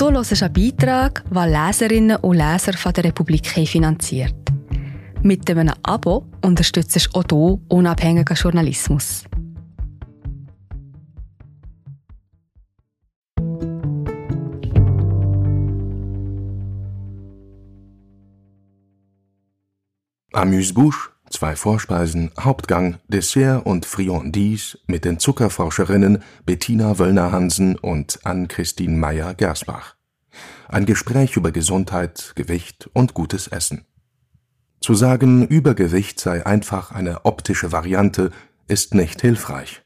Du hörst einen Beitrag, den Leserinnen und Leser von der Republik finanziert. Mit einem Abo unterstützt du auch du unabhängigen Journalismus. Amuse-Bouche, zwei Vorspeisen, Hauptgang, Dessert und Friandise mit den Zuckerforscherinnen Bettina Wöllner-Hansen und Ann-Christine Meyer-Gersbach. Ein Gespräch über Gesundheit, Gewicht und gutes Essen. Zu sagen, Übergewicht sei einfach eine optische Variante, ist nicht hilfreich.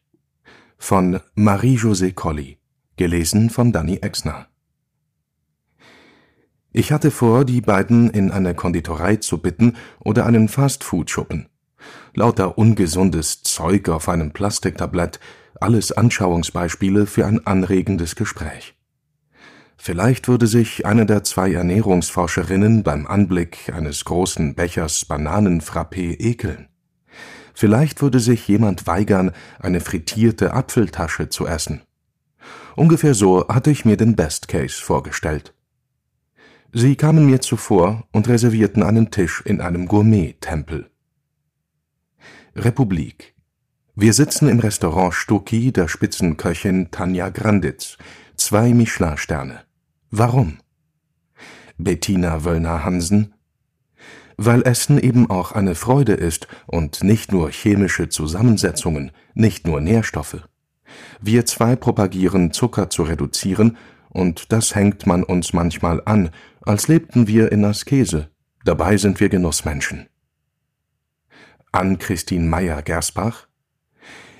Von Marie-José Colli, gelesen von Danny Exner. Ich hatte vor, die beiden in eine Konditorei zu bitten oder einen Fastfood-Schuppen. Lauter ungesundes Zeug auf einem Plastiktablett, alles Anschauungsbeispiele für ein anregendes Gespräch. Vielleicht würde sich eine der zwei Ernährungsforscherinnen beim Anblick eines großen Bechers Bananenfrappé ekeln. Vielleicht würde sich jemand weigern, eine frittierte Apfeltasche zu essen. Ungefähr so hatte ich mir den Best Case vorgestellt. Sie kamen mir zuvor und reservierten einen Tisch in einem Gourmet-Tempel. Republik Wir sitzen im Restaurant Stucki der Spitzenköchin Tanja Granditz, zwei Michelin-Sterne. Warum? Bettina Wöllner-Hansen Weil Essen eben auch eine Freude ist und nicht nur chemische Zusammensetzungen, nicht nur Nährstoffe. Wir zwei propagieren, Zucker zu reduzieren, und das hängt man uns manchmal an, als lebten wir in Askese. Dabei sind wir Genussmenschen. An Christine Meyer-Gersbach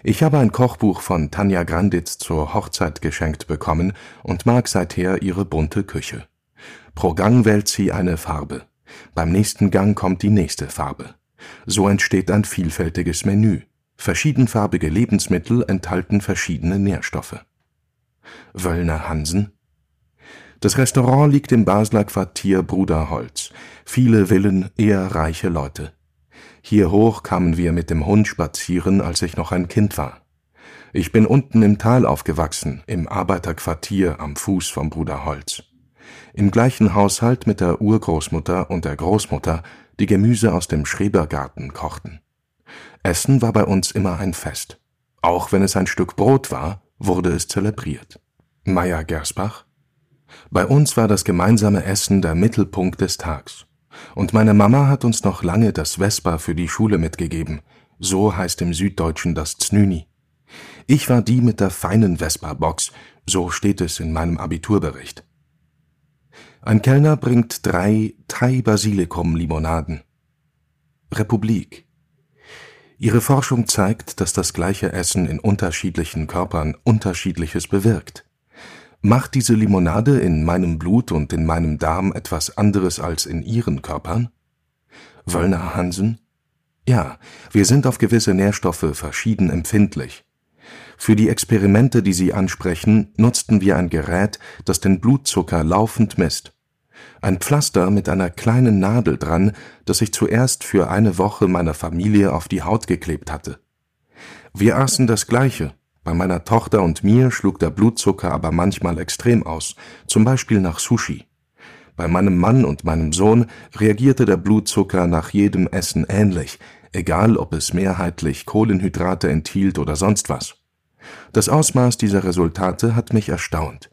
ich habe ein Kochbuch von Tanja Granditz zur Hochzeit geschenkt bekommen und mag seither ihre bunte Küche. Pro Gang wählt sie eine Farbe. Beim nächsten Gang kommt die nächste Farbe. So entsteht ein vielfältiges Menü. Verschiedenfarbige Lebensmittel enthalten verschiedene Nährstoffe. Wöllner Hansen Das Restaurant liegt im Basler Quartier Bruderholz. Viele Villen, eher reiche Leute. Hier hoch kamen wir mit dem Hund spazieren, als ich noch ein Kind war. Ich bin unten im Tal aufgewachsen, im Arbeiterquartier am Fuß vom Bruder Holz. Im gleichen Haushalt mit der Urgroßmutter und der Großmutter, die Gemüse aus dem Schrebergarten kochten. Essen war bei uns immer ein Fest. Auch wenn es ein Stück Brot war, wurde es zelebriert. Meier Gersbach Bei uns war das gemeinsame Essen der Mittelpunkt des Tags. Und meine Mama hat uns noch lange das Vespa für die Schule mitgegeben. So heißt im Süddeutschen das Znüni. Ich war die mit der feinen Vespa-Box, so steht es in meinem Abiturbericht. Ein Kellner bringt drei Thai-Basilikum-Limonaden. Republik. Ihre Forschung zeigt, dass das gleiche Essen in unterschiedlichen Körpern Unterschiedliches bewirkt. Macht diese Limonade in meinem Blut und in meinem Darm etwas anderes als in Ihren Körpern? Wöllner Hansen? Ja, wir sind auf gewisse Nährstoffe verschieden empfindlich. Für die Experimente, die Sie ansprechen, nutzten wir ein Gerät, das den Blutzucker laufend misst. Ein Pflaster mit einer kleinen Nadel dran, das ich zuerst für eine Woche meiner Familie auf die Haut geklebt hatte. Wir aßen das Gleiche, bei meiner Tochter und mir schlug der Blutzucker aber manchmal extrem aus, zum Beispiel nach Sushi. Bei meinem Mann und meinem Sohn reagierte der Blutzucker nach jedem Essen ähnlich, egal ob es mehrheitlich Kohlenhydrate enthielt oder sonst was. Das Ausmaß dieser Resultate hat mich erstaunt.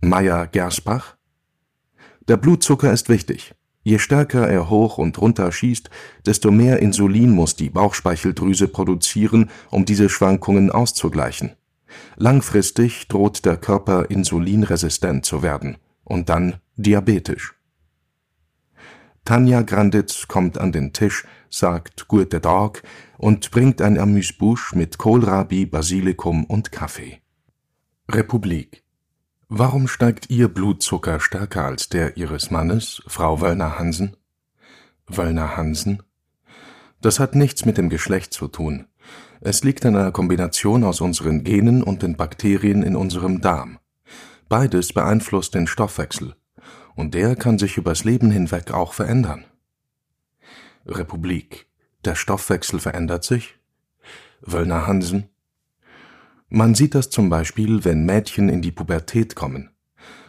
Meyer Gersbach Der Blutzucker ist wichtig. Je stärker er hoch und runter schießt, desto mehr Insulin muss die Bauchspeicheldrüse produzieren, um diese Schwankungen auszugleichen. Langfristig droht der Körper insulinresistent zu werden und dann diabetisch. Tanja Granditz kommt an den Tisch, sagt Gute Dog und bringt ein Amüsbouche mit Kohlrabi, Basilikum und Kaffee. Republik Warum steigt Ihr Blutzucker stärker als der Ihres Mannes, Frau Wöllner-Hansen? Wöllner-Hansen? Das hat nichts mit dem Geschlecht zu tun. Es liegt an einer Kombination aus unseren Genen und den Bakterien in unserem Darm. Beides beeinflusst den Stoffwechsel. Und der kann sich übers Leben hinweg auch verändern. Republik. Der Stoffwechsel verändert sich? Wöllner-Hansen? Man sieht das zum Beispiel, wenn Mädchen in die Pubertät kommen.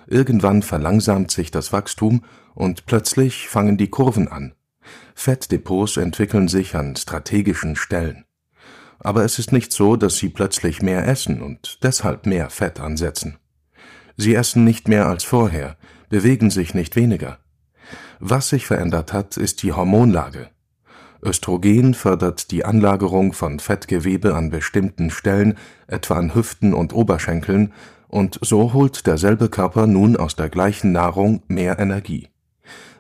Irgendwann verlangsamt sich das Wachstum und plötzlich fangen die Kurven an. Fettdepots entwickeln sich an strategischen Stellen. Aber es ist nicht so, dass sie plötzlich mehr essen und deshalb mehr Fett ansetzen. Sie essen nicht mehr als vorher, bewegen sich nicht weniger. Was sich verändert hat, ist die Hormonlage. Östrogen fördert die Anlagerung von Fettgewebe an bestimmten Stellen, etwa an Hüften und Oberschenkeln, und so holt derselbe Körper nun aus der gleichen Nahrung mehr Energie.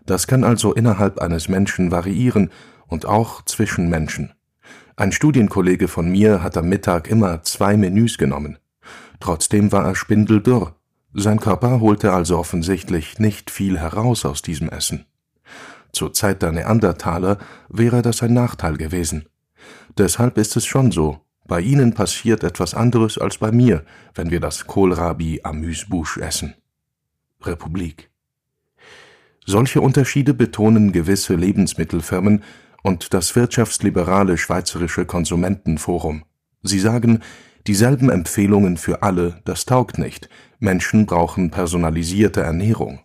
Das kann also innerhalb eines Menschen variieren und auch zwischen Menschen. Ein Studienkollege von mir hat am Mittag immer zwei Menüs genommen. Trotzdem war er spindeldürr. Sein Körper holte also offensichtlich nicht viel heraus aus diesem Essen. Zur Zeit der Neandertaler wäre das ein Nachteil gewesen. Deshalb ist es schon so, bei Ihnen passiert etwas anderes als bei mir, wenn wir das Kohlrabi Amüsbusch essen. Republik. Solche Unterschiede betonen gewisse Lebensmittelfirmen und das wirtschaftsliberale Schweizerische Konsumentenforum. Sie sagen, dieselben Empfehlungen für alle, das taugt nicht. Menschen brauchen personalisierte Ernährung.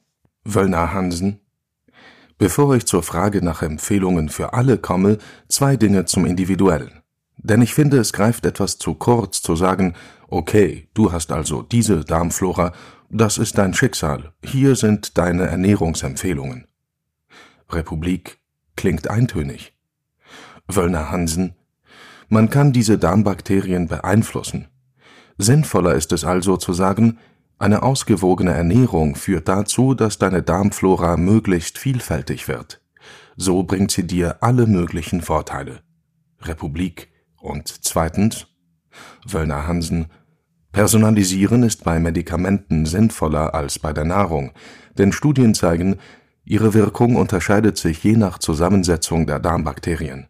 Wöllner Hansen Bevor ich zur Frage nach Empfehlungen für alle komme, zwei Dinge zum Individuellen. Denn ich finde, es greift etwas zu kurz zu sagen, okay, du hast also diese Darmflora, das ist dein Schicksal, hier sind deine Ernährungsempfehlungen. Republik klingt eintönig. Wöllner Hansen Man kann diese Darmbakterien beeinflussen. Sinnvoller ist es also zu sagen, eine ausgewogene Ernährung führt dazu, dass deine Darmflora möglichst vielfältig wird. So bringt sie dir alle möglichen Vorteile. Republik. Und zweitens, Wöllner Hansen, Personalisieren ist bei Medikamenten sinnvoller als bei der Nahrung, denn Studien zeigen, ihre Wirkung unterscheidet sich je nach Zusammensetzung der Darmbakterien.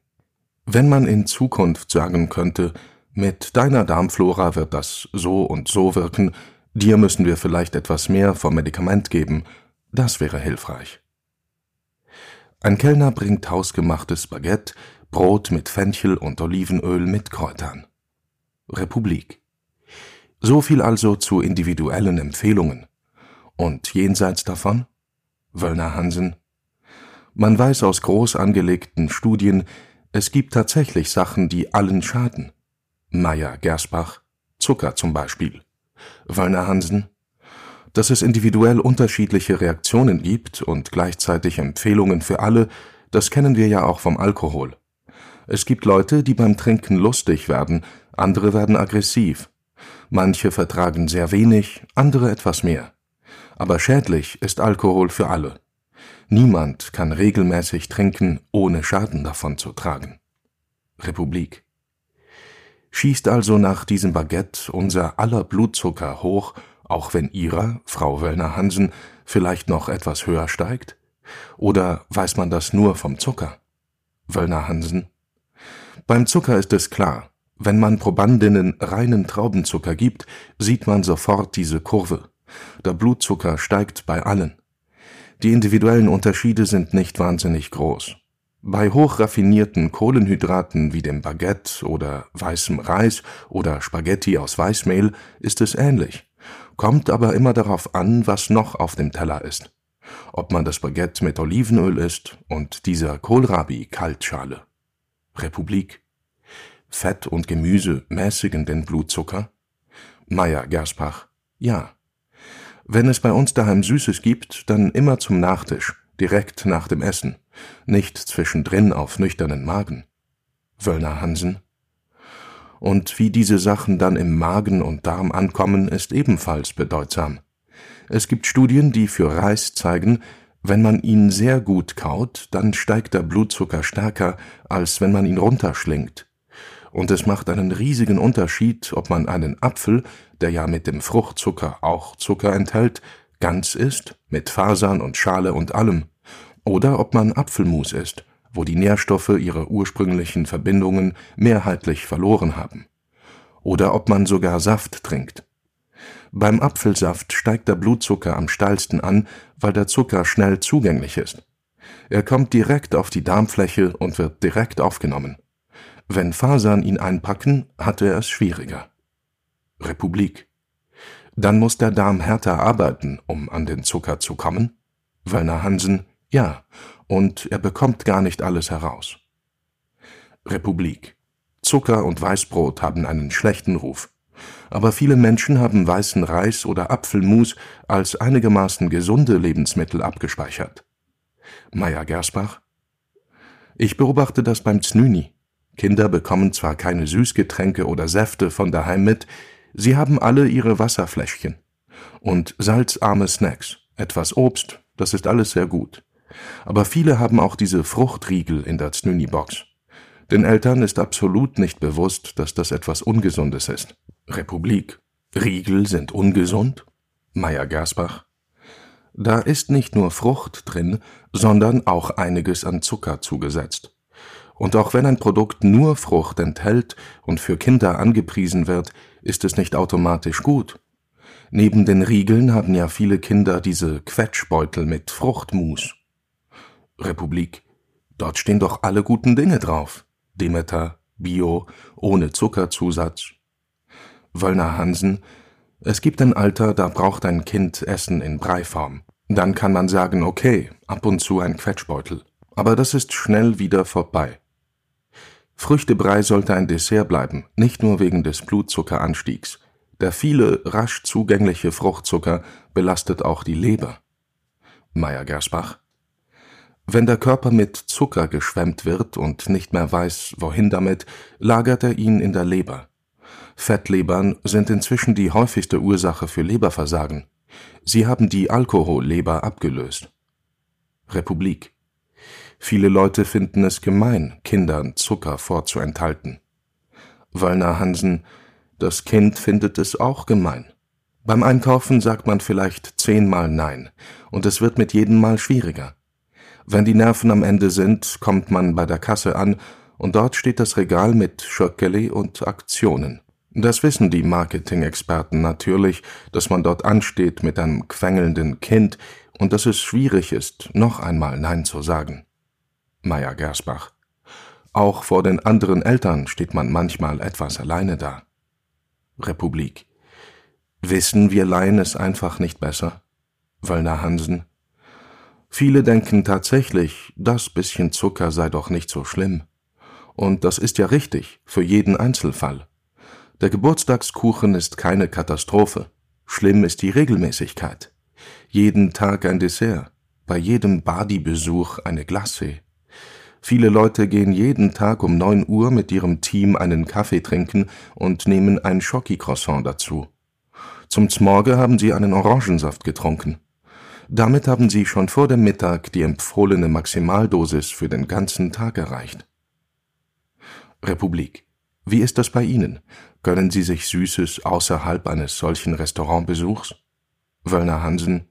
Wenn man in Zukunft sagen könnte, mit deiner Darmflora wird das so und so wirken, Dir müssen wir vielleicht etwas mehr vom Medikament geben, das wäre hilfreich. Ein Kellner bringt hausgemachtes Baguette, Brot mit Fenchel und Olivenöl mit Kräutern. Republik. So viel also zu individuellen Empfehlungen. Und jenseits davon? Wöllner Hansen. Man weiß aus groß angelegten Studien, es gibt tatsächlich Sachen, die allen schaden. Meyer Gersbach, Zucker zum Beispiel. Wallner Hansen, dass es individuell unterschiedliche Reaktionen gibt und gleichzeitig Empfehlungen für alle, das kennen wir ja auch vom Alkohol. Es gibt Leute, die beim Trinken lustig werden, andere werden aggressiv. Manche vertragen sehr wenig, andere etwas mehr. Aber schädlich ist Alkohol für alle. Niemand kann regelmäßig trinken, ohne Schaden davon zu tragen. Republik schießt also nach diesem Baguette unser aller Blutzucker hoch, auch wenn Ihrer, Frau Wöllner-Hansen, vielleicht noch etwas höher steigt? Oder weiß man das nur vom Zucker? Wöllner-Hansen Beim Zucker ist es klar, wenn man Probandinnen reinen Traubenzucker gibt, sieht man sofort diese Kurve. Der Blutzucker steigt bei allen. Die individuellen Unterschiede sind nicht wahnsinnig groß. Bei hochraffinierten Kohlenhydraten wie dem Baguette oder weißem Reis oder Spaghetti aus Weißmehl ist es ähnlich, kommt aber immer darauf an, was noch auf dem Teller ist. Ob man das Baguette mit Olivenöl isst und dieser Kohlrabi Kaltschale. Republik. Fett und Gemüse mäßigen den Blutzucker? Meier Gerspach. Ja. Wenn es bei uns daheim Süßes gibt, dann immer zum Nachtisch, direkt nach dem Essen nicht zwischendrin auf nüchternen Magen. Wöllner Hansen. Und wie diese Sachen dann im Magen und Darm ankommen, ist ebenfalls bedeutsam. Es gibt Studien, die für Reis zeigen, wenn man ihn sehr gut kaut, dann steigt der Blutzucker stärker, als wenn man ihn runterschlingt. Und es macht einen riesigen Unterschied, ob man einen Apfel, der ja mit dem Fruchtzucker auch Zucker enthält, ganz isst, mit Fasern und Schale und allem, oder ob man Apfelmus isst, wo die Nährstoffe ihre ursprünglichen Verbindungen mehrheitlich verloren haben. Oder ob man sogar Saft trinkt. Beim Apfelsaft steigt der Blutzucker am steilsten an, weil der Zucker schnell zugänglich ist. Er kommt direkt auf die Darmfläche und wird direkt aufgenommen. Wenn Fasern ihn einpacken, hat er es schwieriger. Republik. Dann muss der Darm härter arbeiten, um an den Zucker zu kommen? Wöllner Hansen, ja, und er bekommt gar nicht alles heraus. Republik. Zucker und Weißbrot haben einen schlechten Ruf. Aber viele Menschen haben weißen Reis oder Apfelmus als einigermaßen gesunde Lebensmittel abgespeichert. Meier Gersbach. Ich beobachte das beim Znüni. Kinder bekommen zwar keine Süßgetränke oder Säfte von daheim mit, sie haben alle ihre Wasserfläschchen. Und salzarme Snacks, etwas Obst, das ist alles sehr gut. Aber viele haben auch diese Fruchtriegel in der Znüni-Box. Den Eltern ist absolut nicht bewusst, dass das etwas Ungesundes ist. Republik. Riegel sind ungesund? Meier Gersbach. Da ist nicht nur Frucht drin, sondern auch einiges an Zucker zugesetzt. Und auch wenn ein Produkt nur Frucht enthält und für Kinder angepriesen wird, ist es nicht automatisch gut. Neben den Riegeln haben ja viele Kinder diese Quetschbeutel mit Fruchtmus. Republik. Dort stehen doch alle guten Dinge drauf. Demeter, Bio, ohne Zuckerzusatz. Wöllner Hansen, es gibt ein Alter, da braucht ein Kind Essen in Breiform. Dann kann man sagen, okay, ab und zu ein Quetschbeutel. Aber das ist schnell wieder vorbei. Früchtebrei sollte ein Dessert bleiben, nicht nur wegen des Blutzuckeranstiegs. Der viele rasch zugängliche Fruchtzucker belastet auch die Leber. Meier Gersbach wenn der Körper mit Zucker geschwemmt wird und nicht mehr weiß, wohin damit, lagert er ihn in der Leber. Fettlebern sind inzwischen die häufigste Ursache für Leberversagen. Sie haben die Alkoholleber abgelöst. Republik. Viele Leute finden es gemein, Kindern Zucker vorzuenthalten. Wallner Hansen, das Kind findet es auch gemein. Beim Einkaufen sagt man vielleicht zehnmal Nein, und es wird mit jedem Mal schwieriger. Wenn die Nerven am Ende sind, kommt man bei der Kasse an und dort steht das Regal mit Schöckeli und Aktionen. Das wissen die Marketing-Experten natürlich, dass man dort ansteht mit einem quengelnden Kind und dass es schwierig ist, noch einmal Nein zu sagen. Meier Gersbach. Auch vor den anderen Eltern steht man manchmal etwas alleine da. Republik. Wissen wir Laien es einfach nicht besser? Wöllner Hansen. Viele denken tatsächlich, das bisschen Zucker sei doch nicht so schlimm. Und das ist ja richtig, für jeden Einzelfall. Der Geburtstagskuchen ist keine Katastrophe. Schlimm ist die Regelmäßigkeit. Jeden Tag ein Dessert, bei jedem Badi-Besuch eine Glacé. Viele Leute gehen jeden Tag um neun Uhr mit ihrem Team einen Kaffee trinken und nehmen ein Schoki-Croissant dazu. Zum Zmorge haben sie einen Orangensaft getrunken. Damit haben Sie schon vor dem Mittag die empfohlene Maximaldosis für den ganzen Tag erreicht. Republik. Wie ist das bei Ihnen? Gönnen Sie sich Süßes außerhalb eines solchen Restaurantbesuchs? Wöllner Hansen.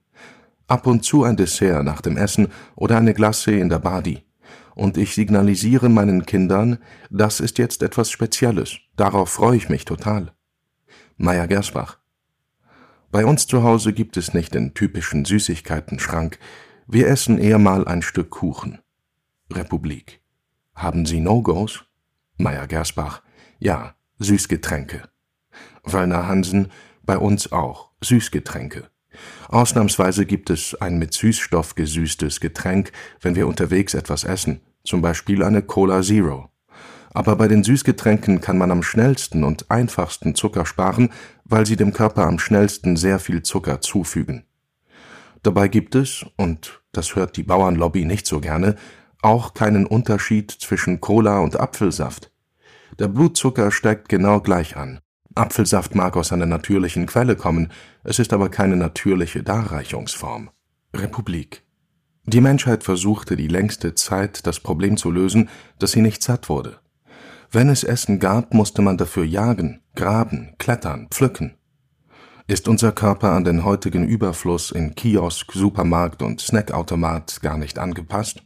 Ab und zu ein Dessert nach dem Essen oder eine Glace in der Badi. Und ich signalisiere meinen Kindern, das ist jetzt etwas Spezielles. Darauf freue ich mich total. Meier Gersbach. Bei uns zu Hause gibt es nicht den typischen Süßigkeiten-Schrank. Wir essen eher mal ein Stück Kuchen. Republik. Haben Sie No-Gos? Meier Gersbach. Ja, Süßgetränke. Wallner Hansen. Bei uns auch. Süßgetränke. Ausnahmsweise gibt es ein mit Süßstoff gesüßtes Getränk, wenn wir unterwegs etwas essen, zum Beispiel eine Cola Zero. Aber bei den Süßgetränken kann man am schnellsten und einfachsten Zucker sparen, weil sie dem Körper am schnellsten sehr viel Zucker zufügen. Dabei gibt es, und das hört die Bauernlobby nicht so gerne, auch keinen Unterschied zwischen Cola und Apfelsaft. Der Blutzucker steigt genau gleich an. Apfelsaft mag aus einer natürlichen Quelle kommen, es ist aber keine natürliche Darreichungsform. Republik. Die Menschheit versuchte die längste Zeit, das Problem zu lösen, dass sie nicht satt wurde. Wenn es Essen gab, musste man dafür jagen, graben, klettern, pflücken. Ist unser Körper an den heutigen Überfluss in Kiosk, Supermarkt und Snackautomat gar nicht angepasst?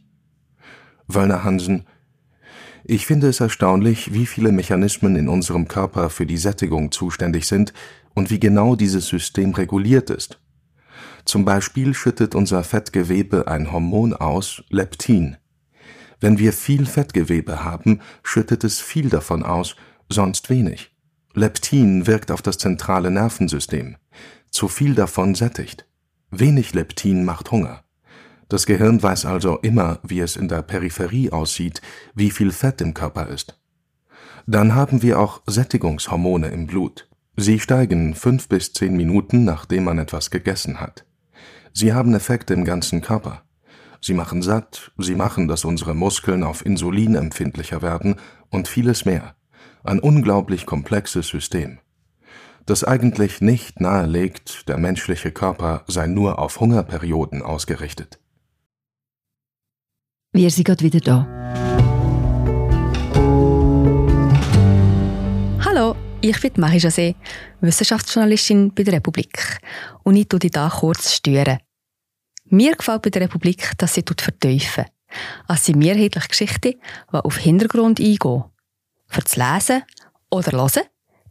Wöllner Hansen Ich finde es erstaunlich, wie viele Mechanismen in unserem Körper für die Sättigung zuständig sind und wie genau dieses System reguliert ist. Zum Beispiel schüttet unser Fettgewebe ein Hormon aus, Leptin. Wenn wir viel Fettgewebe haben, schüttet es viel davon aus, sonst wenig. Leptin wirkt auf das zentrale Nervensystem. Zu viel davon sättigt. Wenig Leptin macht Hunger. Das Gehirn weiß also immer, wie es in der Peripherie aussieht, wie viel Fett im Körper ist. Dann haben wir auch Sättigungshormone im Blut. Sie steigen fünf bis zehn Minuten, nachdem man etwas gegessen hat. Sie haben Effekte im ganzen Körper. Sie machen satt, sie machen, dass unsere Muskeln auf Insulin empfindlicher werden und vieles mehr. Ein unglaublich komplexes System. Das eigentlich nicht nahelegt, der menschliche Körper sei nur auf Hungerperioden ausgerichtet. Wir sind gerade wieder da. Hallo, ich bin Marie José, Wissenschaftsjournalistin bei der Republik. Und ich tue dich hier kurz stören. Mir gefällt bei der Republik, dass sie vertiefen. Es sind mehrheitlich Geschichten, die auf Hintergrund eingehen. Für das Lesen oder Hören,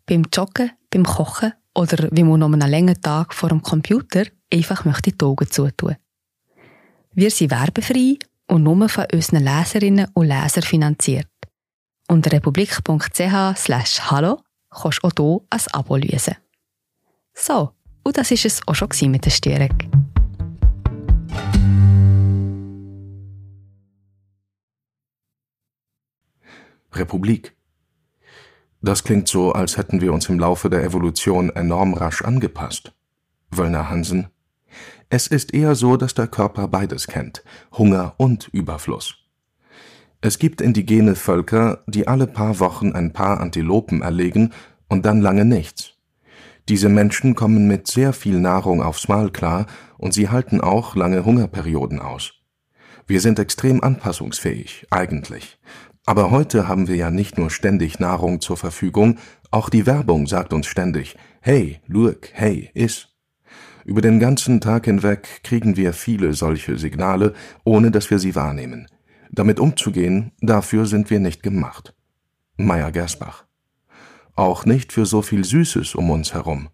beim Joggen, beim Kochen oder wie man noch einen langen Tag vor dem Computer einfach möchte die Augen zutun. Wir sind werbefrei und nur von unseren Leserinnen und Lesern finanziert. Unter republik.ch slash hallo kannst du auch hier ein Abo lösen. So, und das war es auch schon mit der Störung. Republik. Das klingt so, als hätten wir uns im Laufe der Evolution enorm rasch angepasst. Wöllner Hansen. Es ist eher so, dass der Körper beides kennt, Hunger und Überfluss. Es gibt indigene Völker, die alle paar Wochen ein paar Antilopen erlegen und dann lange nichts. Diese Menschen kommen mit sehr viel Nahrung aufs Mal klar und sie halten auch lange Hungerperioden aus. Wir sind extrem anpassungsfähig, eigentlich. Aber heute haben wir ja nicht nur ständig Nahrung zur Verfügung, auch die Werbung sagt uns ständig, hey, look, hey, iss. Über den ganzen Tag hinweg kriegen wir viele solche Signale, ohne dass wir sie wahrnehmen. Damit umzugehen, dafür sind wir nicht gemacht. Meyer Gersbach. Auch nicht für so viel Süßes um uns herum.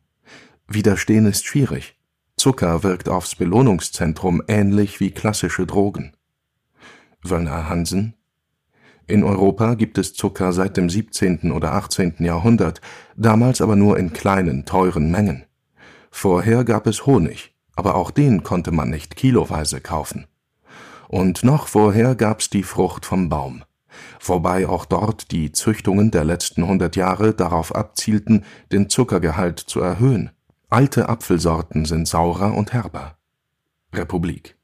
Widerstehen ist schwierig. Zucker wirkt aufs Belohnungszentrum ähnlich wie klassische Drogen. Wöllner Hansen in Europa gibt es Zucker seit dem 17. oder 18. Jahrhundert, damals aber nur in kleinen, teuren Mengen. Vorher gab es Honig, aber auch den konnte man nicht kiloweise kaufen. Und noch vorher gab's die Frucht vom Baum, wobei auch dort die Züchtungen der letzten hundert Jahre darauf abzielten, den Zuckergehalt zu erhöhen. Alte Apfelsorten sind saurer und herber. Republik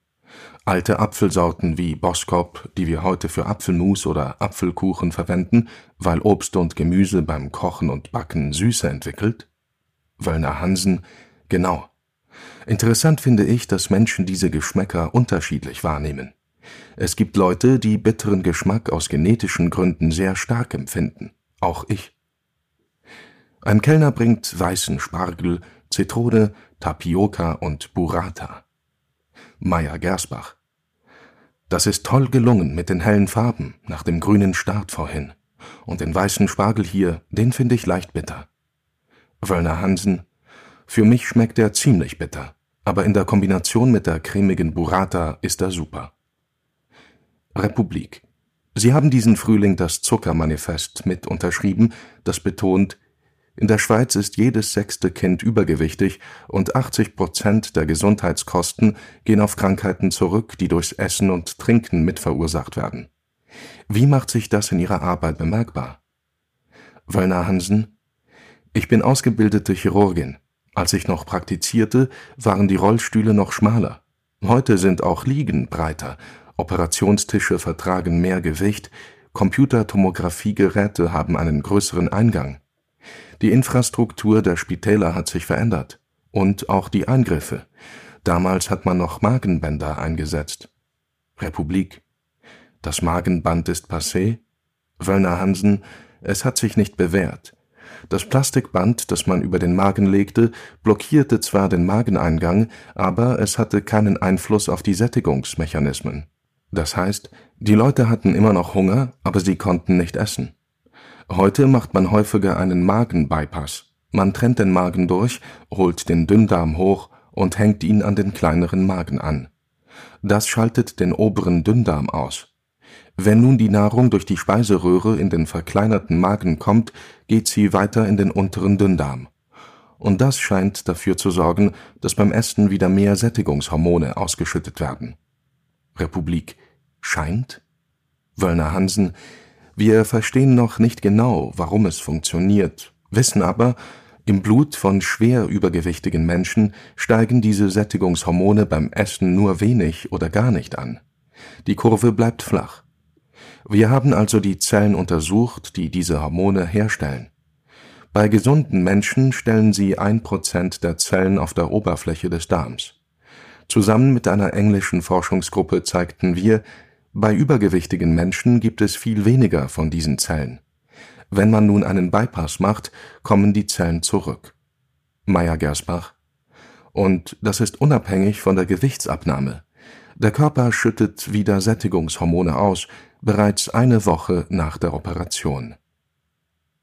Alte Apfelsorten wie Boskop, die wir heute für Apfelmus oder Apfelkuchen verwenden, weil Obst und Gemüse beim Kochen und Backen Süße entwickelt? Wöllner Hansen, genau. Interessant finde ich, dass Menschen diese Geschmäcker unterschiedlich wahrnehmen. Es gibt Leute, die bitteren Geschmack aus genetischen Gründen sehr stark empfinden, auch ich. Ein Kellner bringt weißen Spargel, Zitrone, Tapioca und Burrata. Meyer Gersbach das ist toll gelungen mit den hellen Farben nach dem grünen Start vorhin. Und den weißen Spargel hier, den finde ich leicht bitter. Wöllner Hansen, für mich schmeckt er ziemlich bitter, aber in der Kombination mit der cremigen Burrata ist er super. Republik. Sie haben diesen Frühling das Zuckermanifest mit unterschrieben, das betont, in der Schweiz ist jedes sechste Kind übergewichtig und 80 Prozent der Gesundheitskosten gehen auf Krankheiten zurück, die durchs Essen und Trinken mitverursacht werden. Wie macht sich das in Ihrer Arbeit bemerkbar? Wöllner Hansen Ich bin ausgebildete Chirurgin. Als ich noch praktizierte, waren die Rollstühle noch schmaler. Heute sind auch Liegen breiter, Operationstische vertragen mehr Gewicht, Computertomographiegeräte haben einen größeren Eingang. Die Infrastruktur der Spitäler hat sich verändert. Und auch die Eingriffe. Damals hat man noch Magenbänder eingesetzt. Republik. Das Magenband ist passé? Wöllner Hansen, es hat sich nicht bewährt. Das Plastikband, das man über den Magen legte, blockierte zwar den Mageneingang, aber es hatte keinen Einfluss auf die Sättigungsmechanismen. Das heißt, die Leute hatten immer noch Hunger, aber sie konnten nicht essen. Heute macht man häufiger einen Magenbypass. Man trennt den Magen durch, holt den Dünndarm hoch und hängt ihn an den kleineren Magen an. Das schaltet den oberen Dünndarm aus. Wenn nun die Nahrung durch die Speiseröhre in den verkleinerten Magen kommt, geht sie weiter in den unteren Dünndarm. Und das scheint dafür zu sorgen, dass beim Essen wieder mehr Sättigungshormone ausgeschüttet werden. Republik scheint? Wöllner Hansen, wir verstehen noch nicht genau, warum es funktioniert, wissen aber, im Blut von schwer übergewichtigen Menschen steigen diese Sättigungshormone beim Essen nur wenig oder gar nicht an. Die Kurve bleibt flach. Wir haben also die Zellen untersucht, die diese Hormone herstellen. Bei gesunden Menschen stellen sie ein Prozent der Zellen auf der Oberfläche des Darms. Zusammen mit einer englischen Forschungsgruppe zeigten wir, bei übergewichtigen Menschen gibt es viel weniger von diesen Zellen. Wenn man nun einen Bypass macht, kommen die Zellen zurück. Meyer-Gersbach. Und das ist unabhängig von der Gewichtsabnahme. Der Körper schüttet wieder Sättigungshormone aus, bereits eine Woche nach der Operation.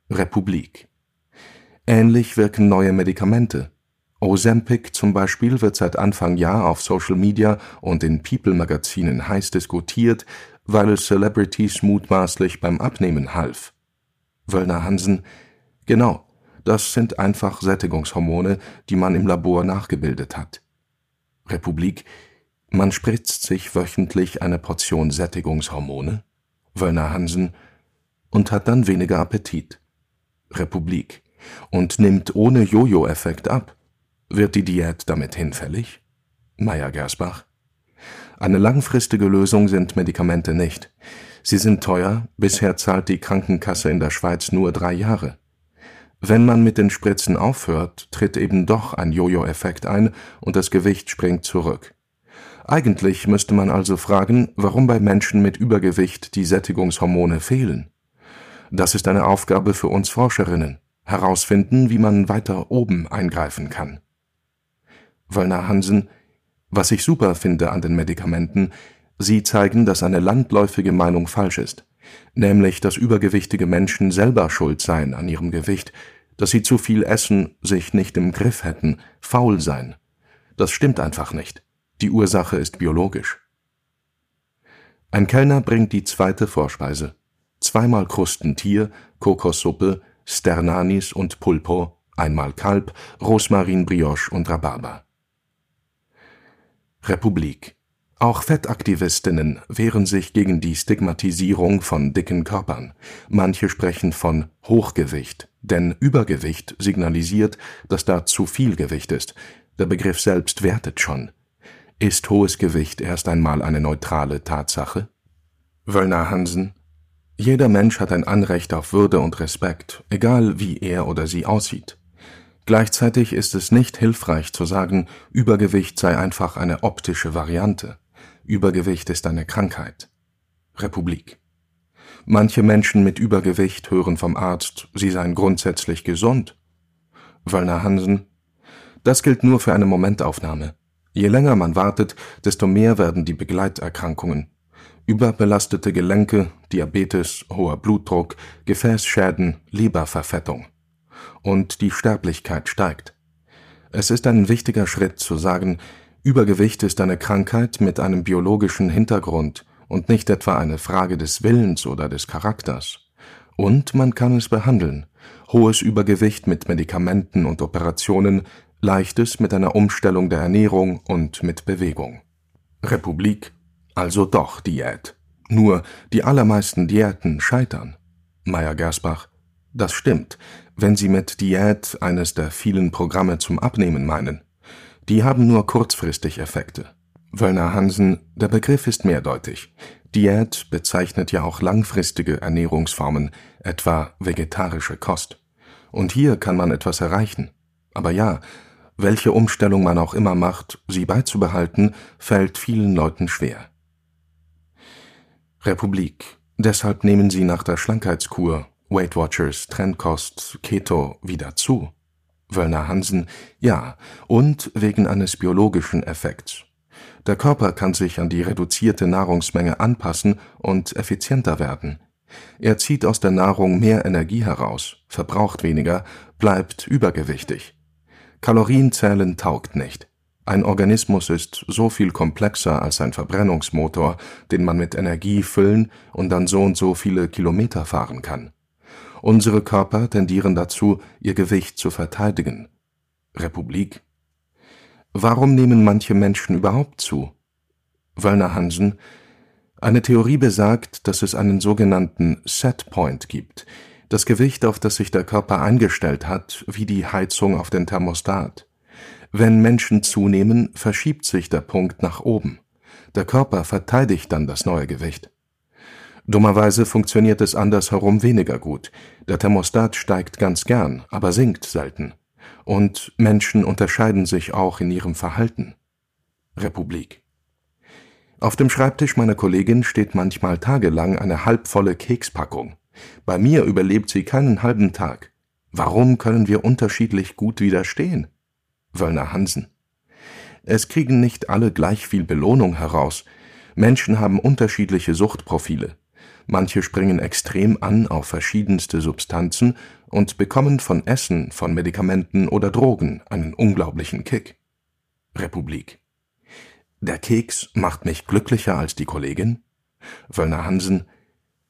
Republik. Ähnlich wirken neue Medikamente. Ozempic zum Beispiel wird seit Anfang Jahr auf Social Media und in People-Magazinen heiß diskutiert, weil es Celebrities mutmaßlich beim Abnehmen half. Wöllner Hansen: Genau, das sind einfach Sättigungshormone, die man im Labor nachgebildet hat. Republik: Man spritzt sich wöchentlich eine Portion Sättigungshormone? Wöllner Hansen: Und hat dann weniger Appetit. Republik: Und nimmt ohne Jojo-Effekt ab. Wird die Diät damit hinfällig? Meyer-Gersbach: Eine langfristige Lösung sind Medikamente nicht. Sie sind teuer, bisher zahlt die Krankenkasse in der Schweiz nur drei Jahre. Wenn man mit den Spritzen aufhört, tritt eben doch ein Jojo-Effekt ein und das Gewicht springt zurück. Eigentlich müsste man also fragen, warum bei Menschen mit Übergewicht die Sättigungshormone fehlen. Das ist eine Aufgabe für uns Forscherinnen, herausfinden, wie man weiter oben eingreifen kann. Wöllner Hansen, was ich super finde an den Medikamenten, Sie zeigen, dass eine landläufige Meinung falsch ist, nämlich dass übergewichtige Menschen selber schuld seien an ihrem Gewicht, dass sie zu viel essen, sich nicht im Griff hätten, faul seien. Das stimmt einfach nicht. Die Ursache ist biologisch. Ein Kellner bringt die zweite Vorspeise. Zweimal Krustentier, Kokossuppe, Sternanis und Pulpo, einmal Kalb, Rosmarin, Brioche und Rhabarber. Republik auch Fettaktivistinnen wehren sich gegen die Stigmatisierung von dicken Körpern. Manche sprechen von Hochgewicht, denn Übergewicht signalisiert, dass da zu viel Gewicht ist. Der Begriff selbst wertet schon. Ist hohes Gewicht erst einmal eine neutrale Tatsache? Wöllner Hansen Jeder Mensch hat ein Anrecht auf Würde und Respekt, egal wie er oder sie aussieht. Gleichzeitig ist es nicht hilfreich zu sagen, Übergewicht sei einfach eine optische Variante. Übergewicht ist eine Krankheit. Republik. Manche Menschen mit Übergewicht hören vom Arzt, sie seien grundsätzlich gesund. Wöllner Hansen. Das gilt nur für eine Momentaufnahme. Je länger man wartet, desto mehr werden die Begleiterkrankungen. Überbelastete Gelenke, Diabetes, hoher Blutdruck, Gefäßschäden, Leberverfettung. Und die Sterblichkeit steigt. Es ist ein wichtiger Schritt zu sagen, Übergewicht ist eine Krankheit mit einem biologischen Hintergrund und nicht etwa eine Frage des Willens oder des Charakters. Und man kann es behandeln. Hohes Übergewicht mit Medikamenten und Operationen, leichtes mit einer Umstellung der Ernährung und mit Bewegung. Republik, also doch Diät. Nur die allermeisten Diäten scheitern. Meyer-Gersbach, das stimmt, wenn Sie mit Diät eines der vielen Programme zum Abnehmen meinen. Die haben nur kurzfristig Effekte. Wöllner Hansen, der Begriff ist mehrdeutig. Diät bezeichnet ja auch langfristige Ernährungsformen, etwa vegetarische Kost. Und hier kann man etwas erreichen. Aber ja, welche Umstellung man auch immer macht, sie beizubehalten, fällt vielen Leuten schwer. Republik. Deshalb nehmen sie nach der Schlankheitskur, Weight Watchers, Trendkost, Keto wieder zu. Wöllner Hansen, ja, und wegen eines biologischen Effekts. Der Körper kann sich an die reduzierte Nahrungsmenge anpassen und effizienter werden. Er zieht aus der Nahrung mehr Energie heraus, verbraucht weniger, bleibt übergewichtig. Kalorienzählen taugt nicht. Ein Organismus ist so viel komplexer als ein Verbrennungsmotor, den man mit Energie füllen und dann so und so viele Kilometer fahren kann. Unsere Körper tendieren dazu, ihr Gewicht zu verteidigen. Republik Warum nehmen manche Menschen überhaupt zu? Wöllner Hansen Eine Theorie besagt, dass es einen sogenannten Setpoint gibt, das Gewicht, auf das sich der Körper eingestellt hat, wie die Heizung auf den Thermostat. Wenn Menschen zunehmen, verschiebt sich der Punkt nach oben. Der Körper verteidigt dann das neue Gewicht. Dummerweise funktioniert es andersherum weniger gut. Der Thermostat steigt ganz gern, aber sinkt selten und Menschen unterscheiden sich auch in ihrem Verhalten. Republik. Auf dem Schreibtisch meiner Kollegin steht manchmal tagelang eine halbvolle Kekspackung. Bei mir überlebt sie keinen halben Tag. Warum können wir unterschiedlich gut widerstehen? Wöllner Hansen. Es kriegen nicht alle gleich viel Belohnung heraus. Menschen haben unterschiedliche Suchtprofile. Manche springen extrem an auf verschiedenste Substanzen und bekommen von Essen, von Medikamenten oder Drogen einen unglaublichen Kick. Republik. Der Keks macht mich glücklicher als die Kollegin? Wöllner Hansen.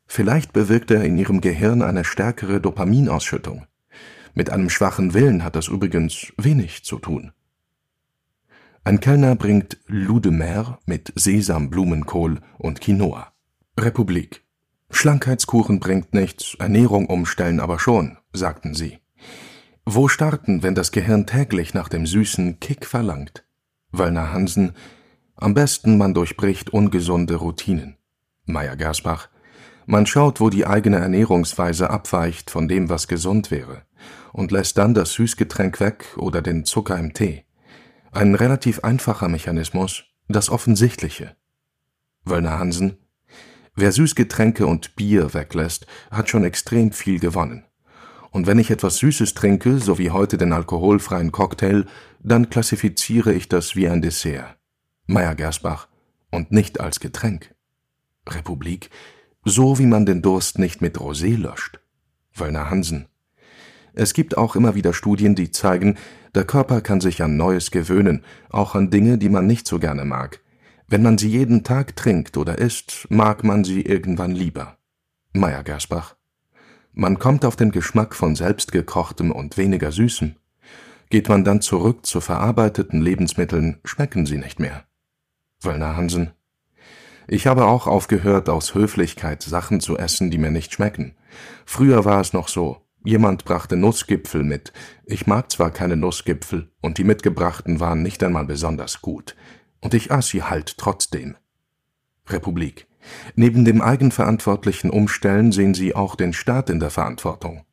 Vielleicht bewirkt er in ihrem Gehirn eine stärkere Dopaminausschüttung. Mit einem schwachen Willen hat das übrigens wenig zu tun. Ein Kellner bringt Loup de Mer mit Sesam, Blumenkohl und Quinoa. Republik. Schlankheitskuchen bringt nichts, Ernährung umstellen aber schon, sagten sie. Wo starten, wenn das Gehirn täglich nach dem süßen Kick verlangt? Wallner Hansen, am besten man durchbricht ungesunde Routinen. Meier Gersbach, man schaut, wo die eigene Ernährungsweise abweicht von dem, was gesund wäre, und lässt dann das Süßgetränk weg oder den Zucker im Tee. Ein relativ einfacher Mechanismus, das Offensichtliche. Wöllner Hansen, Wer Süßgetränke und Bier weglässt, hat schon extrem viel gewonnen. Und wenn ich etwas Süßes trinke, so wie heute den alkoholfreien Cocktail, dann klassifiziere ich das wie ein Dessert. Meier Gersbach. Und nicht als Getränk. Republik. So wie man den Durst nicht mit Rosé löscht. Wöllner Hansen. Es gibt auch immer wieder Studien, die zeigen, der Körper kann sich an Neues gewöhnen, auch an Dinge, die man nicht so gerne mag. Wenn man sie jeden Tag trinkt oder isst, mag man sie irgendwann lieber. Meier Gersbach. Man kommt auf den Geschmack von selbstgekochtem und weniger Süßem. Geht man dann zurück zu verarbeiteten Lebensmitteln, schmecken sie nicht mehr. Wöllner Hansen. Ich habe auch aufgehört, aus Höflichkeit Sachen zu essen, die mir nicht schmecken. Früher war es noch so. Jemand brachte Nussgipfel mit. Ich mag zwar keine Nussgipfel, und die mitgebrachten waren nicht einmal besonders gut und ich aß sie halt trotzdem. Republik. Neben dem eigenverantwortlichen Umstellen sehen Sie auch den Staat in der Verantwortung.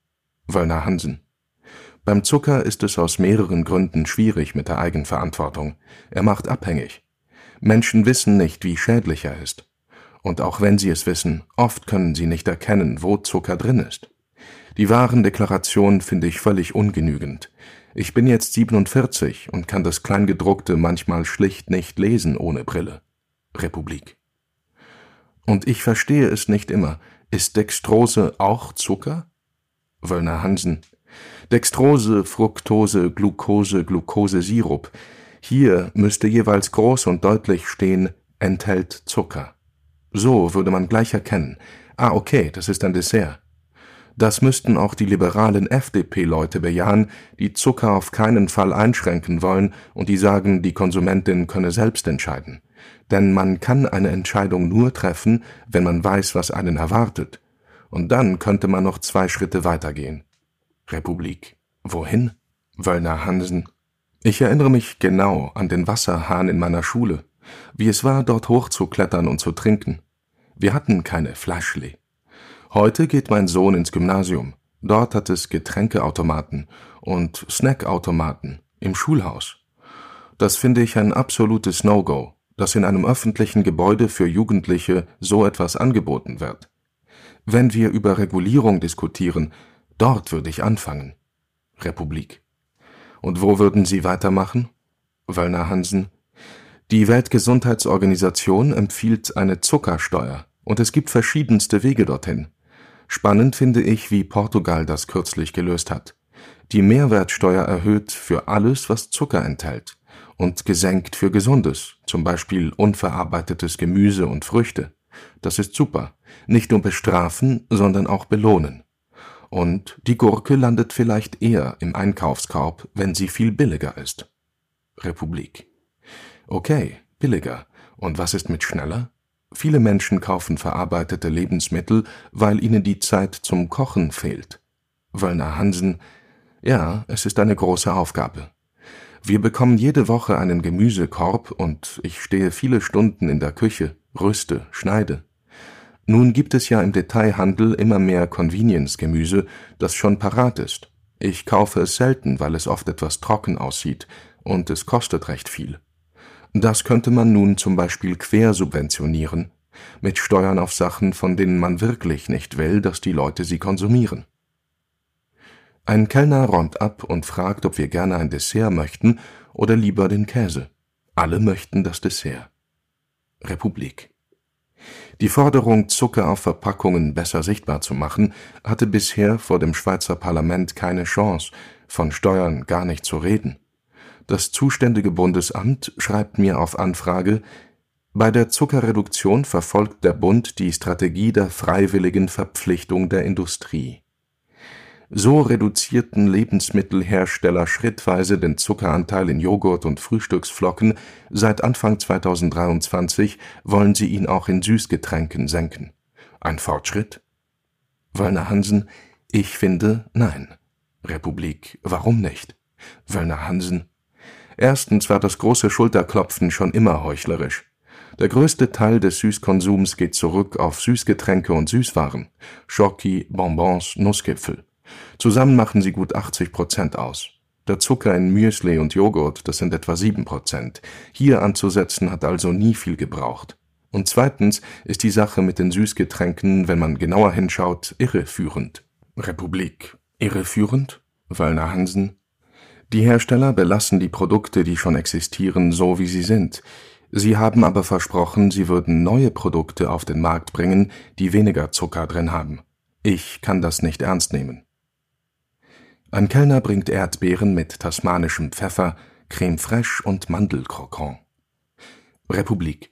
Wöllner Hansen. Beim Zucker ist es aus mehreren Gründen schwierig mit der Eigenverantwortung. Er macht abhängig. Menschen wissen nicht, wie schädlich er ist. Und auch wenn sie es wissen, oft können sie nicht erkennen, wo Zucker drin ist. Die Warendeklaration finde ich völlig ungenügend. Ich bin jetzt 47 und kann das Kleingedruckte manchmal schlicht nicht lesen ohne Brille. Republik. Und ich verstehe es nicht immer. Ist Dextrose auch Zucker? Wöllner Hansen. Dextrose, Fructose, Glucose, Glucose-Sirup. Hier müsste jeweils groß und deutlich stehen, enthält Zucker. So würde man gleich erkennen. Ah, okay, das ist ein Dessert. Das müssten auch die liberalen FDP-Leute bejahen, die Zucker auf keinen Fall einschränken wollen und die sagen, die Konsumentin könne selbst entscheiden. Denn man kann eine Entscheidung nur treffen, wenn man weiß, was einen erwartet. Und dann könnte man noch zwei Schritte weitergehen. Republik. Wohin? Wöllner Hansen. Ich erinnere mich genau an den Wasserhahn in meiner Schule, wie es war, dort hochzuklettern und zu trinken. Wir hatten keine Flaschli. Heute geht mein Sohn ins Gymnasium. Dort hat es Getränkeautomaten und Snackautomaten im Schulhaus. Das finde ich ein absolutes No-Go, dass in einem öffentlichen Gebäude für Jugendliche so etwas angeboten wird. Wenn wir über Regulierung diskutieren, dort würde ich anfangen. Republik. Und wo würden Sie weitermachen? Wöllner Hansen. Die Weltgesundheitsorganisation empfiehlt eine Zuckersteuer, und es gibt verschiedenste Wege dorthin. Spannend finde ich, wie Portugal das kürzlich gelöst hat. Die Mehrwertsteuer erhöht für alles, was Zucker enthält. und gesenkt für Gesundes, zum Beispiel unverarbeitetes Gemüse und Früchte. Das ist super. Nicht nur bestrafen, sondern auch belohnen. Und die Gurke landet vielleicht eher im Einkaufskorb, wenn sie viel billiger ist. Republik. Okay, billiger. Und was ist mit schneller? Viele Menschen kaufen verarbeitete Lebensmittel, weil ihnen die Zeit zum Kochen fehlt. Wöllner Hansen, ja, es ist eine große Aufgabe. Wir bekommen jede Woche einen Gemüsekorb und ich stehe viele Stunden in der Küche, rüste, schneide. Nun gibt es ja im Detailhandel immer mehr Convenience-Gemüse, das schon parat ist. Ich kaufe es selten, weil es oft etwas trocken aussieht und es kostet recht viel. Das könnte man nun zum Beispiel quersubventionieren, mit Steuern auf Sachen, von denen man wirklich nicht will, dass die Leute sie konsumieren. Ein Kellner räumt ab und fragt, ob wir gerne ein Dessert möchten oder lieber den Käse. Alle möchten das Dessert. Republik. Die Forderung, Zucker auf Verpackungen besser sichtbar zu machen, hatte bisher vor dem Schweizer Parlament keine Chance, von Steuern gar nicht zu reden. Das zuständige Bundesamt schreibt mir auf Anfrage, bei der Zuckerreduktion verfolgt der Bund die Strategie der freiwilligen Verpflichtung der Industrie. So reduzierten Lebensmittelhersteller schrittweise den Zuckeranteil in Joghurt und Frühstücksflocken, seit Anfang 2023 wollen sie ihn auch in Süßgetränken senken. Ein Fortschritt? Wöllner Hansen: Ich finde, nein. Republik: Warum nicht? Wöllner Hansen: Erstens war das große Schulterklopfen schon immer heuchlerisch. Der größte Teil des Süßkonsums geht zurück auf Süßgetränke und Süßwaren, Schoki, Bonbons, Nussgipfel. Zusammen machen sie gut 80 Prozent aus. Der Zucker in Müsli und Joghurt, das sind etwa 7 Prozent. Hier anzusetzen hat also nie viel gebraucht. Und zweitens ist die Sache mit den Süßgetränken, wenn man genauer hinschaut, irreführend. Republik. Irreführend? Wallner Hansen. Die Hersteller belassen die Produkte, die schon existieren, so wie sie sind. Sie haben aber versprochen, sie würden neue Produkte auf den Markt bringen, die weniger Zucker drin haben. Ich kann das nicht ernst nehmen. Ein Kellner bringt Erdbeeren mit tasmanischem Pfeffer, Creme fraiche und Mandelkrokant. Republik.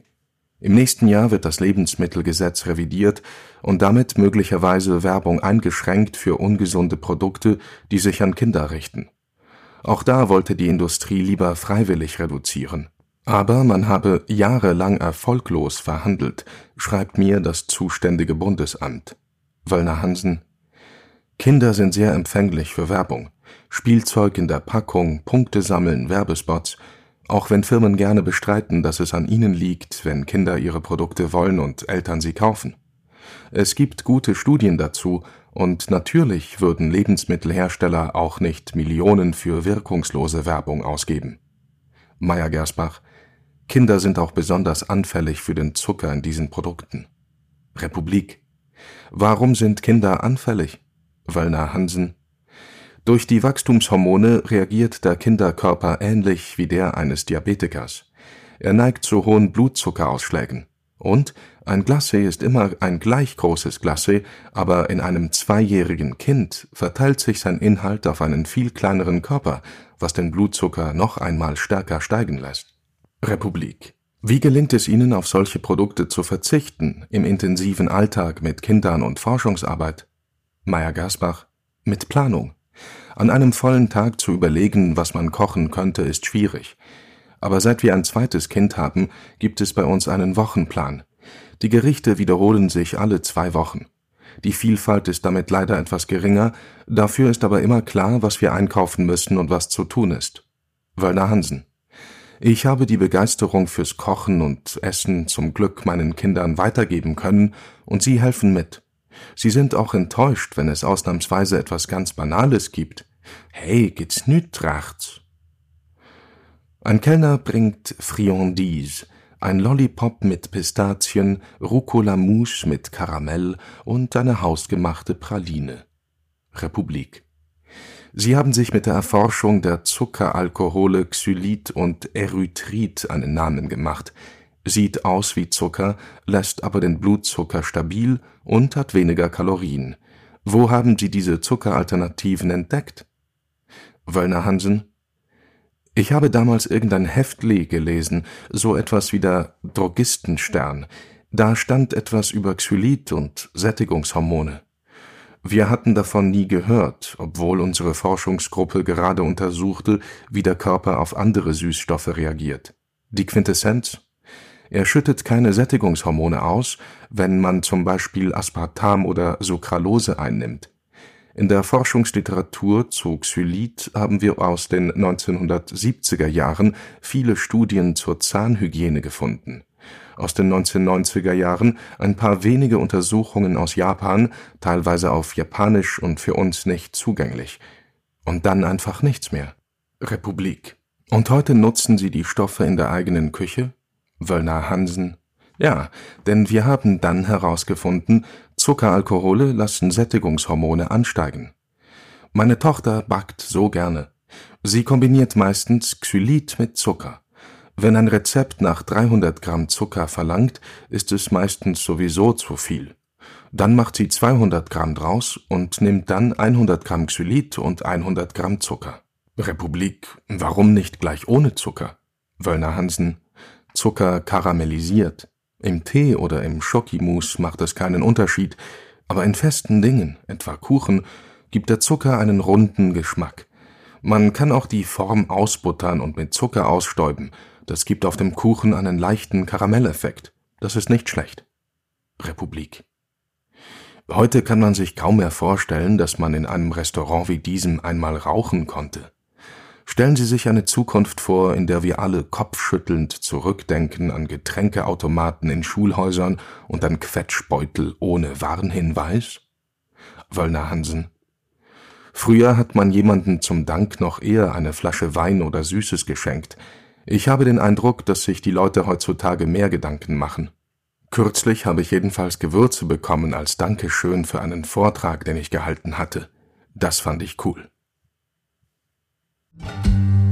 Im nächsten Jahr wird das Lebensmittelgesetz revidiert und damit möglicherweise Werbung eingeschränkt für ungesunde Produkte, die sich an Kinder richten. Auch da wollte die Industrie lieber freiwillig reduzieren. Aber man habe jahrelang erfolglos verhandelt, schreibt mir das zuständige Bundesamt. Wöllner Hansen Kinder sind sehr empfänglich für Werbung. Spielzeug in der Packung, Punkte sammeln, Werbespots. Auch wenn Firmen gerne bestreiten, dass es an ihnen liegt, wenn Kinder ihre Produkte wollen und Eltern sie kaufen. Es gibt gute Studien dazu und natürlich würden Lebensmittelhersteller auch nicht Millionen für wirkungslose Werbung ausgeben. Meyer Gersbach Kinder sind auch besonders anfällig für den Zucker in diesen Produkten. Republik Warum sind Kinder anfällig? Wallner Hansen Durch die Wachstumshormone reagiert der Kinderkörper ähnlich wie der eines Diabetikers. Er neigt zu hohen Blutzuckerausschlägen. Und ein Glacé ist immer ein gleich großes Glacé, aber in einem zweijährigen Kind verteilt sich sein Inhalt auf einen viel kleineren Körper, was den Blutzucker noch einmal stärker steigen lässt. Republik. Wie gelingt es Ihnen, auf solche Produkte zu verzichten, im intensiven Alltag mit Kindern und Forschungsarbeit? Meyer Gersbach. Mit Planung. An einem vollen Tag zu überlegen, was man kochen könnte, ist schwierig. Aber seit wir ein zweites Kind haben, gibt es bei uns einen Wochenplan. Die Gerichte wiederholen sich alle zwei Wochen. Die Vielfalt ist damit leider etwas geringer, dafür ist aber immer klar, was wir einkaufen müssen und was zu tun ist. Wöllner Hansen. Ich habe die Begeisterung fürs Kochen und Essen zum Glück meinen Kindern weitergeben können, und sie helfen mit. Sie sind auch enttäuscht, wenn es ausnahmsweise etwas ganz Banales gibt. Hey, geht's nüt tracht's? Ein Kellner bringt Friandise, ein Lollipop mit Pistazien, Rucola-Mousse mit Karamell und eine hausgemachte Praline. Republik. Sie haben sich mit der Erforschung der Zuckeralkohole Xylit und Erythrit einen Namen gemacht, sieht aus wie Zucker, lässt aber den Blutzucker stabil und hat weniger Kalorien. Wo haben Sie diese Zuckeralternativen entdeckt? Wöllner Hansen Ich habe damals irgendein Heftli gelesen, so etwas wie der Drogistenstern. Da stand etwas über Xylit und Sättigungshormone. Wir hatten davon nie gehört, obwohl unsere Forschungsgruppe gerade untersuchte, wie der Körper auf andere Süßstoffe reagiert. Die Quintessenz? Er schüttet keine Sättigungshormone aus, wenn man zum Beispiel Aspartam oder Sucralose einnimmt. In der Forschungsliteratur zu Xylit haben wir aus den 1970er Jahren viele Studien zur Zahnhygiene gefunden. Aus den 1990er Jahren ein paar wenige Untersuchungen aus Japan, teilweise auf Japanisch und für uns nicht zugänglich. Und dann einfach nichts mehr. Republik. Und heute nutzen sie die Stoffe in der eigenen Küche? Wöllner Hansen. Ja, denn wir haben dann herausgefunden, Zuckeralkohole lassen Sättigungshormone ansteigen. Meine Tochter backt so gerne. Sie kombiniert meistens Xylit mit Zucker. Wenn ein Rezept nach 300 Gramm Zucker verlangt, ist es meistens sowieso zu viel. Dann macht sie 200 Gramm draus und nimmt dann 100 Gramm Xylit und 100 Gramm Zucker. Republik, warum nicht gleich ohne Zucker? Wöllner Hansen, Zucker karamellisiert. Im Tee oder im Schokimus macht es keinen Unterschied, aber in festen Dingen, etwa Kuchen, gibt der Zucker einen runden Geschmack. Man kann auch die Form ausbuttern und mit Zucker ausstäuben. Das gibt auf dem Kuchen einen leichten Karamelleffekt. Das ist nicht schlecht. Republik. Heute kann man sich kaum mehr vorstellen, dass man in einem Restaurant wie diesem einmal rauchen konnte. Stellen Sie sich eine Zukunft vor, in der wir alle kopfschüttelnd zurückdenken an Getränkeautomaten in Schulhäusern und an Quetschbeutel ohne Warnhinweis? Wöllner Hansen. Früher hat man jemanden zum Dank noch eher eine Flasche Wein oder Süßes geschenkt. Ich habe den Eindruck, dass sich die Leute heutzutage mehr Gedanken machen. Kürzlich habe ich jedenfalls Gewürze bekommen als Dankeschön für einen Vortrag, den ich gehalten hatte. Das fand ich cool. Música